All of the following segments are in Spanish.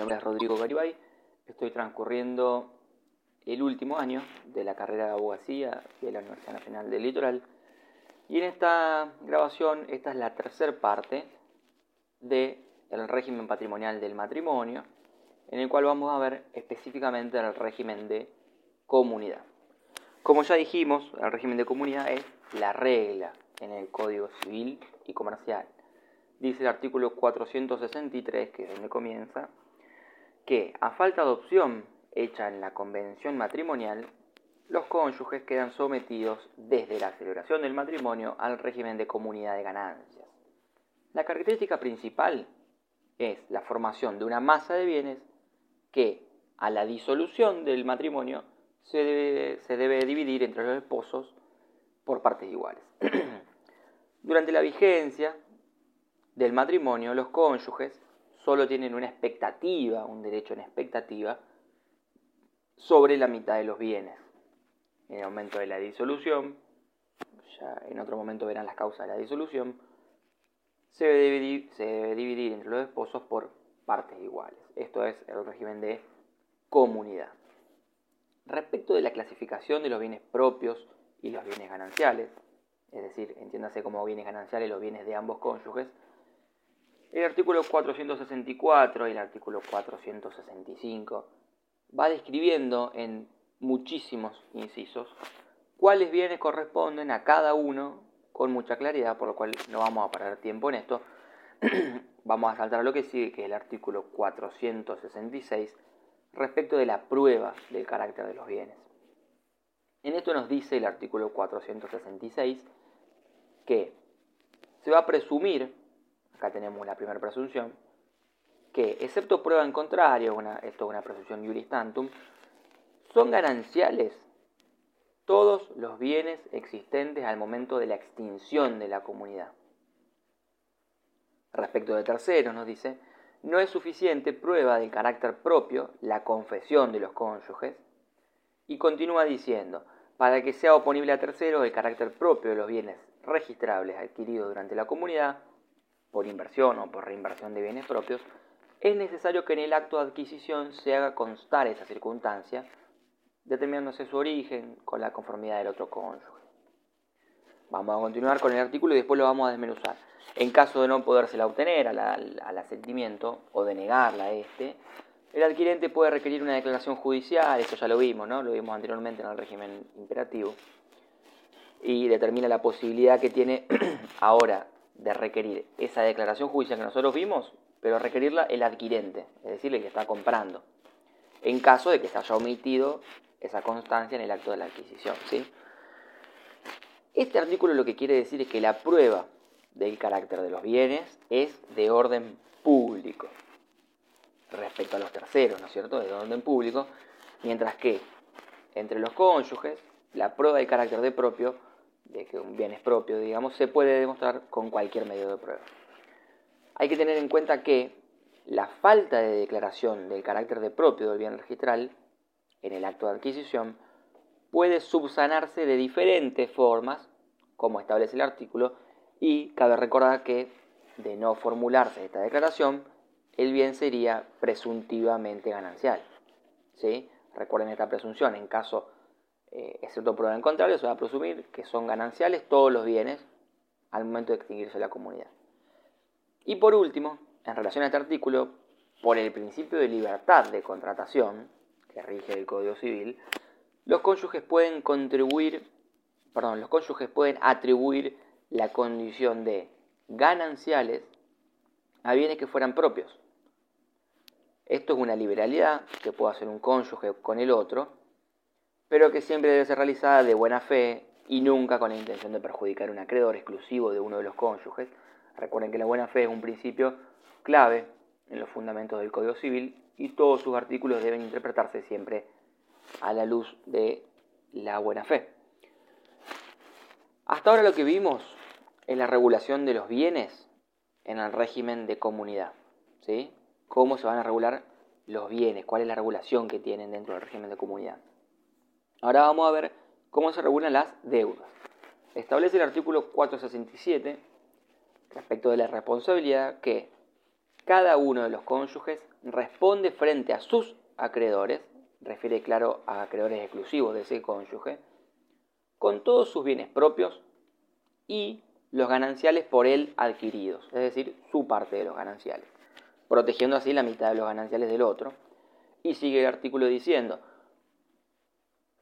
nombre es Rodrigo Garibay, estoy transcurriendo el último año de la carrera de abogacía de la Universidad Nacional del Litoral y en esta grabación esta es la tercera parte del régimen patrimonial del matrimonio en el cual vamos a ver específicamente el régimen de comunidad. Como ya dijimos, el régimen de comunidad es la regla en el Código Civil y Comercial. Dice el artículo 463, que es donde comienza, que a falta de opción hecha en la convención matrimonial, los cónyuges quedan sometidos desde la celebración del matrimonio al régimen de comunidad de ganancias. La característica principal es la formación de una masa de bienes que a la disolución del matrimonio se debe, dividir entre los esposos por partes iguales. Durante la vigencia del matrimonio, los cónyuges solo tienen una expectativa, un derecho en expectativa, sobre la mitad de los bienes. En el momento de la disolución, ya en otro momento verán las causas de la disolución, se debe, se debe dividir entre los esposos por partes iguales. Esto es el régimen de comunidad. Respecto de la clasificación de los bienes propios y los bienes gananciales, es decir, entiéndase como bienes gananciales los bienes de ambos cónyuges, el artículo 464 y el artículo 465 va describiendo en muchísimos incisos cuáles bienes corresponden a cada uno con mucha claridad, por lo cual no vamos a perder tiempo en esto. vamos a saltar a lo que sigue, que es el artículo 466, respecto de la prueba del carácter de los bienes. En esto nos dice el artículo 466 que se va a presumir, acá tenemos la primera presunción, que excepto prueba en contrario, esto es una presunción juris tantum, son gananciales todos los bienes existentes al momento de la extinción de la comunidad. Respecto de terceros, nos dice, no es suficiente prueba del carácter propio la confesión de los cónyuges, y continúa diciendo, para que sea oponible a terceros el carácter propio de los bienes registrables adquiridos durante la comunidad, por inversión o por reinversión de bienes propios, es necesario que en el acto de adquisición se haga constar esa circunstancia, determinándose su origen con la conformidad del otro cónyuge. Vamos a continuar con el artículo y después lo vamos a desmenuzar. En caso de no podérsela obtener al, asentimiento o de negarla este, el adquirente puede requerir una declaración judicial, esto ya lo vimos, ¿no? Lo vimos anteriormente en el régimen imperativo, y determina la posibilidad que tiene ahora de requerir esa declaración judicial que nosotros vimos, pero requerirla el adquirente, es decir, el que está comprando, en caso de que se haya omitido esa constancia en el acto de la adquisición, ¿sí? Este artículo lo que quiere decir es que la prueba del carácter de los bienes es de orden público respecto a los terceros, ¿no es cierto? De orden público, mientras que entre los cónyuges la prueba del carácter de propio, de que un bien es propio, digamos, se puede demostrar con cualquier medio de prueba. Hay que tener en cuenta que la falta de declaración del carácter de propio del bien registral en el acto de adquisición puede subsanarse de diferentes formas, como establece el artículo, y cabe recordar que, de no formularse esta declaración, el bien sería presuntivamente ganancial. ¿sí? Recuerden esta presunción, en caso, eh, excepto prueba en contrario, se va a presumir que son gananciales todos los bienes al momento de extinguirse la comunidad. Y por último, en relación a este artículo, por el principio de libertad de contratación, que rige el Código Civil, los cónyuges pueden contribuir, perdón, los cónyuges pueden atribuir la condición de gananciales a bienes que fueran propios. Esto es una liberalidad que puede hacer un cónyuge con el otro, pero que siempre debe ser realizada de buena fe y nunca con la intención de perjudicar a un acreedor exclusivo de uno de los cónyuges. Recuerden que la buena fe es un principio clave en los fundamentos del Código Civil y todos sus artículos deben interpretarse siempre a la luz de la buena fe. Hasta ahora lo que vimos es la regulación de los bienes en el régimen de comunidad. ¿sí? ¿Cómo se van a regular los bienes? ¿Cuál es la regulación que tienen dentro del régimen de comunidad? Ahora vamos a ver cómo se regulan las deudas. Establece el artículo 467 respecto de la responsabilidad que cada uno de los cónyuges responde frente a sus acreedores, refiere claro a acreedores exclusivos de ese cónyuge, con todos sus bienes propios y los gananciales por él adquiridos, es decir, su parte de los gananciales, protegiendo así la mitad de los gananciales del otro. Y sigue el artículo diciendo,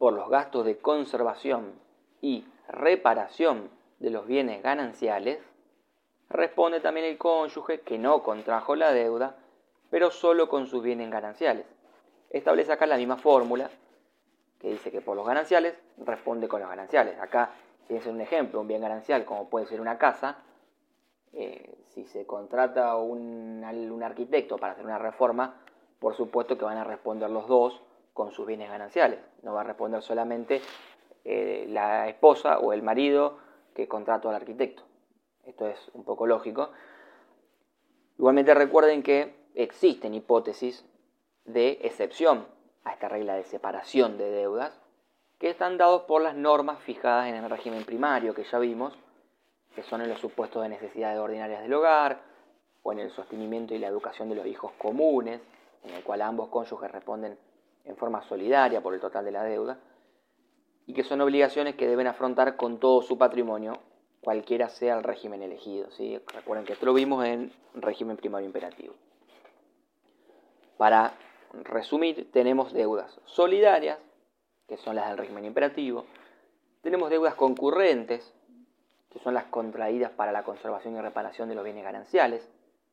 por los gastos de conservación y reparación de los bienes gananciales, responde también el cónyuge que no contrajo la deuda, pero solo con sus bienes gananciales. Establece acá la misma fórmula que dice que por los gananciales responde con los gananciales. Acá, si es un ejemplo, un bien ganancial como puede ser una casa, eh, si se contrata un, un arquitecto para hacer una reforma, por supuesto que van a responder los dos con sus bienes gananciales. No va a responder solamente eh, la esposa o el marido que contrató al arquitecto. Esto es un poco lógico. Igualmente recuerden que existen hipótesis de excepción a esta regla de separación de deudas que están dados por las normas fijadas en el régimen primario que ya vimos, que son en los supuestos de necesidades ordinarias del hogar o en el sostenimiento y la educación de los hijos comunes, en el cual ambos cónyuges responden en forma solidaria por el total de la deuda, y que son obligaciones que deben afrontar con todo su patrimonio, cualquiera sea el régimen elegido. ¿sí? Recuerden que esto lo vimos en régimen primario imperativo. Para resumir, tenemos deudas solidarias, que son las del régimen imperativo, tenemos deudas concurrentes, que son las contraídas para la conservación y reparación de los bienes gananciales,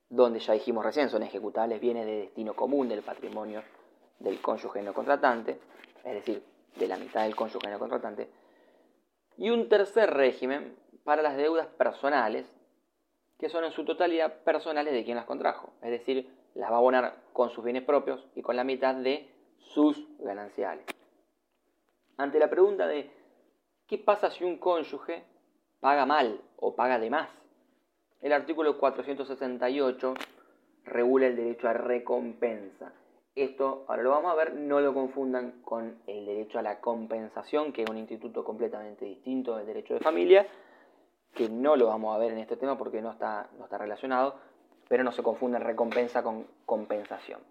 donde ya dijimos recién son ejecutables bienes de destino común del patrimonio del cónyuge no contratante, es decir, de la mitad del cónyuge no contratante, y un tercer régimen para las deudas personales, que son en su totalidad personales de quien las contrajo, es decir, las va a abonar con sus bienes propios y con la mitad de sus gananciales. Ante la pregunta de ¿qué pasa si un cónyuge paga mal o paga de más? El artículo 468 regula el derecho a recompensa esto, ahora lo vamos a ver, no lo confundan con el derecho a la compensación, que es un instituto completamente distinto del derecho de familia, que no lo vamos a ver en este tema porque no está, no está relacionado, pero no se confunde recompensa con compensación.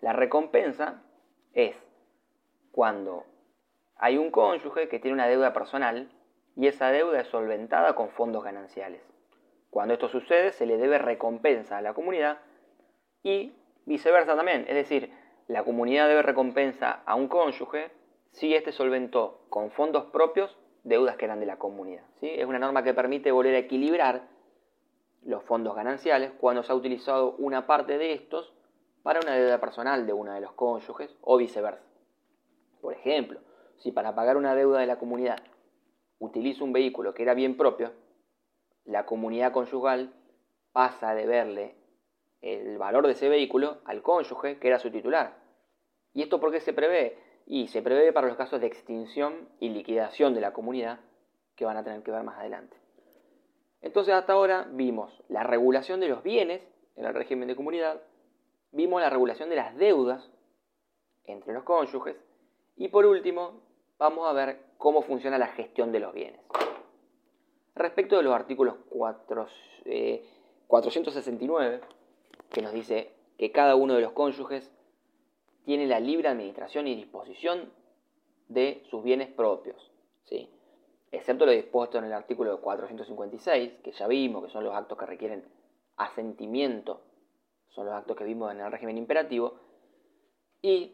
La recompensa es cuando hay un cónyuge que tiene una deuda personal y esa deuda es solventada con fondos gananciales. Cuando esto sucede, se le debe recompensa a la comunidad y viceversa también. Es decir, la comunidad debe recompensa a un cónyuge si éste solventó con fondos propios deudas que eran de la comunidad. ¿sí? Es una norma que permite volver a equilibrar los fondos gananciales cuando se ha utilizado una parte de estos para una deuda personal de uno de los cónyuges o viceversa. Por ejemplo, si para pagar una deuda de la comunidad utilizo un vehículo que era bien propio, la comunidad conyugal pasa a deberle el valor de ese vehículo al cónyuge que era su titular. ¿Y esto por qué se prevé? Y se prevé para los casos de extinción y liquidación de la comunidad que van a tener que ver más adelante. Entonces hasta ahora vimos la regulación de los bienes en el régimen de comunidad, vimos la regulación de las deudas entre los cónyuges y por último vamos a ver cómo funciona la gestión de los bienes. Respecto de los artículos 4, 469, eh, que nos dice que cada uno de los cónyuges tiene la libre administración y disposición de sus bienes propios, ¿sí? excepto lo dispuesto en el artículo 456, que ya vimos, que son los actos que requieren asentimiento, son los actos que vimos en el régimen imperativo, y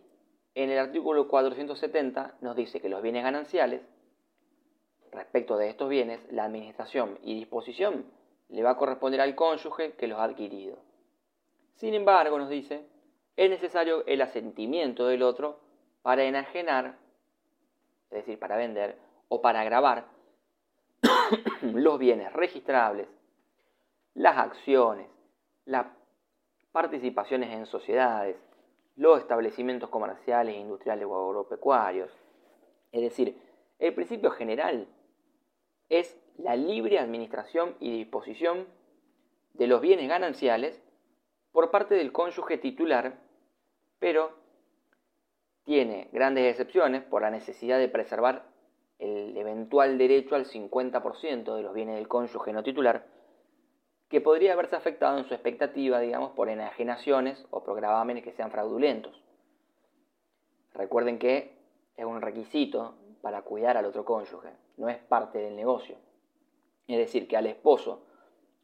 en el artículo 470 nos dice que los bienes gananciales, respecto de estos bienes, la administración y disposición le va a corresponder al cónyuge que los ha adquirido. Sin embargo, nos dice, es necesario el asentimiento del otro para enajenar, es decir, para vender o para grabar los bienes registrables, las acciones, las participaciones en sociedades, los establecimientos comerciales, industriales o agropecuarios. Es decir, el principio general es la libre administración y disposición de los bienes gananciales por parte del cónyuge titular, pero tiene grandes excepciones por la necesidad de preservar el eventual derecho al 50% de los bienes del cónyuge no titular, que podría haberse afectado en su expectativa, digamos, por enajenaciones o por que sean fraudulentos. Recuerden que es un requisito para cuidar al otro cónyuge, no es parte del negocio. Es decir, que al esposo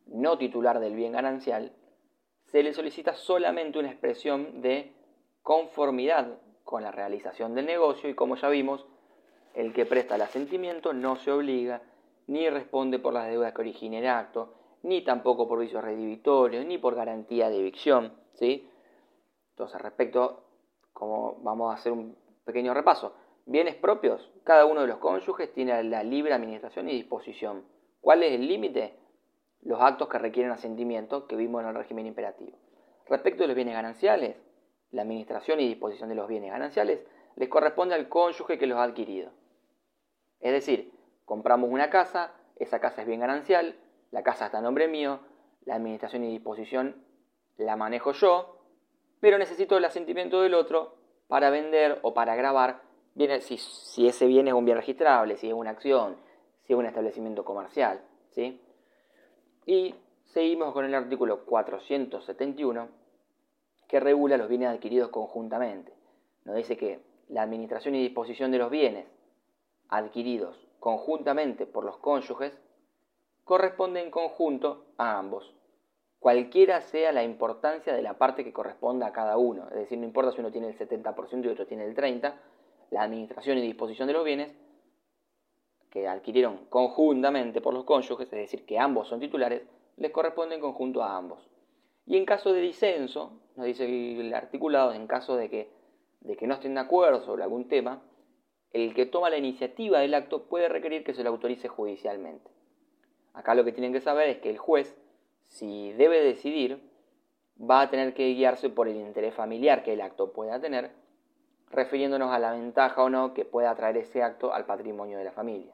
no titular del bien ganancial se le solicita solamente una expresión de conformidad con la realización del negocio y como ya vimos, el que presta el asentimiento no se obliga ni responde por las deudas que origine el acto, ni tampoco por vicios redivitorios, ni por garantía de evicción. ¿sí? Entonces, respecto, como vamos a hacer un pequeño repaso, bienes propios, cada uno de los cónyuges tiene la libre administración y disposición. ¿Cuál es el límite? Los actos que requieren asentimiento que vimos en el régimen imperativo. Respecto de los bienes gananciales, la administración y disposición de los bienes gananciales les corresponde al cónyuge que los ha adquirido. Es decir, compramos una casa, esa casa es bien ganancial, la casa está a nombre mío, la administración y disposición la manejo yo, pero necesito el asentimiento del otro para vender o para grabar, si, si ese bien es un bien registrable, si es una acción, si es un establecimiento comercial. ¿sí? Y seguimos con el artículo 471 que regula los bienes adquiridos conjuntamente. Nos dice que la administración y disposición de los bienes adquiridos conjuntamente por los cónyuges corresponde en conjunto a ambos, cualquiera sea la importancia de la parte que corresponda a cada uno. Es decir, no importa si uno tiene el 70% y otro tiene el 30%, la administración y disposición de los bienes que adquirieron conjuntamente por los cónyuges, es decir, que ambos son titulares, les corresponde en conjunto a ambos. Y en caso de disenso, nos dice el articulado, en caso de que, de que no estén de acuerdo sobre algún tema, el que toma la iniciativa del acto puede requerir que se lo autorice judicialmente. Acá lo que tienen que saber es que el juez, si debe decidir, va a tener que guiarse por el interés familiar que el acto pueda tener, refiriéndonos a la ventaja o no que pueda traer ese acto al patrimonio de la familia.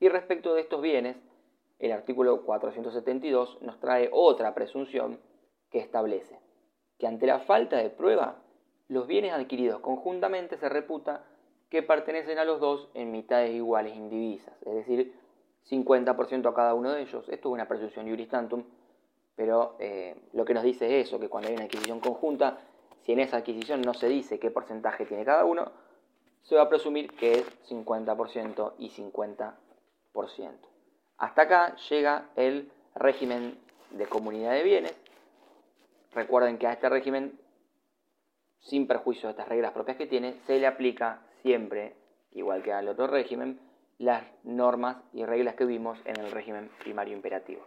Y respecto de estos bienes, el artículo 472 nos trae otra presunción que establece que ante la falta de prueba, los bienes adquiridos conjuntamente se reputa que pertenecen a los dos en mitades iguales indivisas, es decir, 50% a cada uno de ellos. Esto es una presunción juris tantum, pero eh, lo que nos dice es eso, que cuando hay una adquisición conjunta, si en esa adquisición no se dice qué porcentaje tiene cada uno, se va a presumir que es 50% y 50%. Hasta acá llega el régimen de comunidad de bienes. Recuerden que a este régimen, sin perjuicio de estas reglas propias que tiene, se le aplica siempre, igual que al otro régimen, las normas y reglas que vimos en el régimen primario imperativo.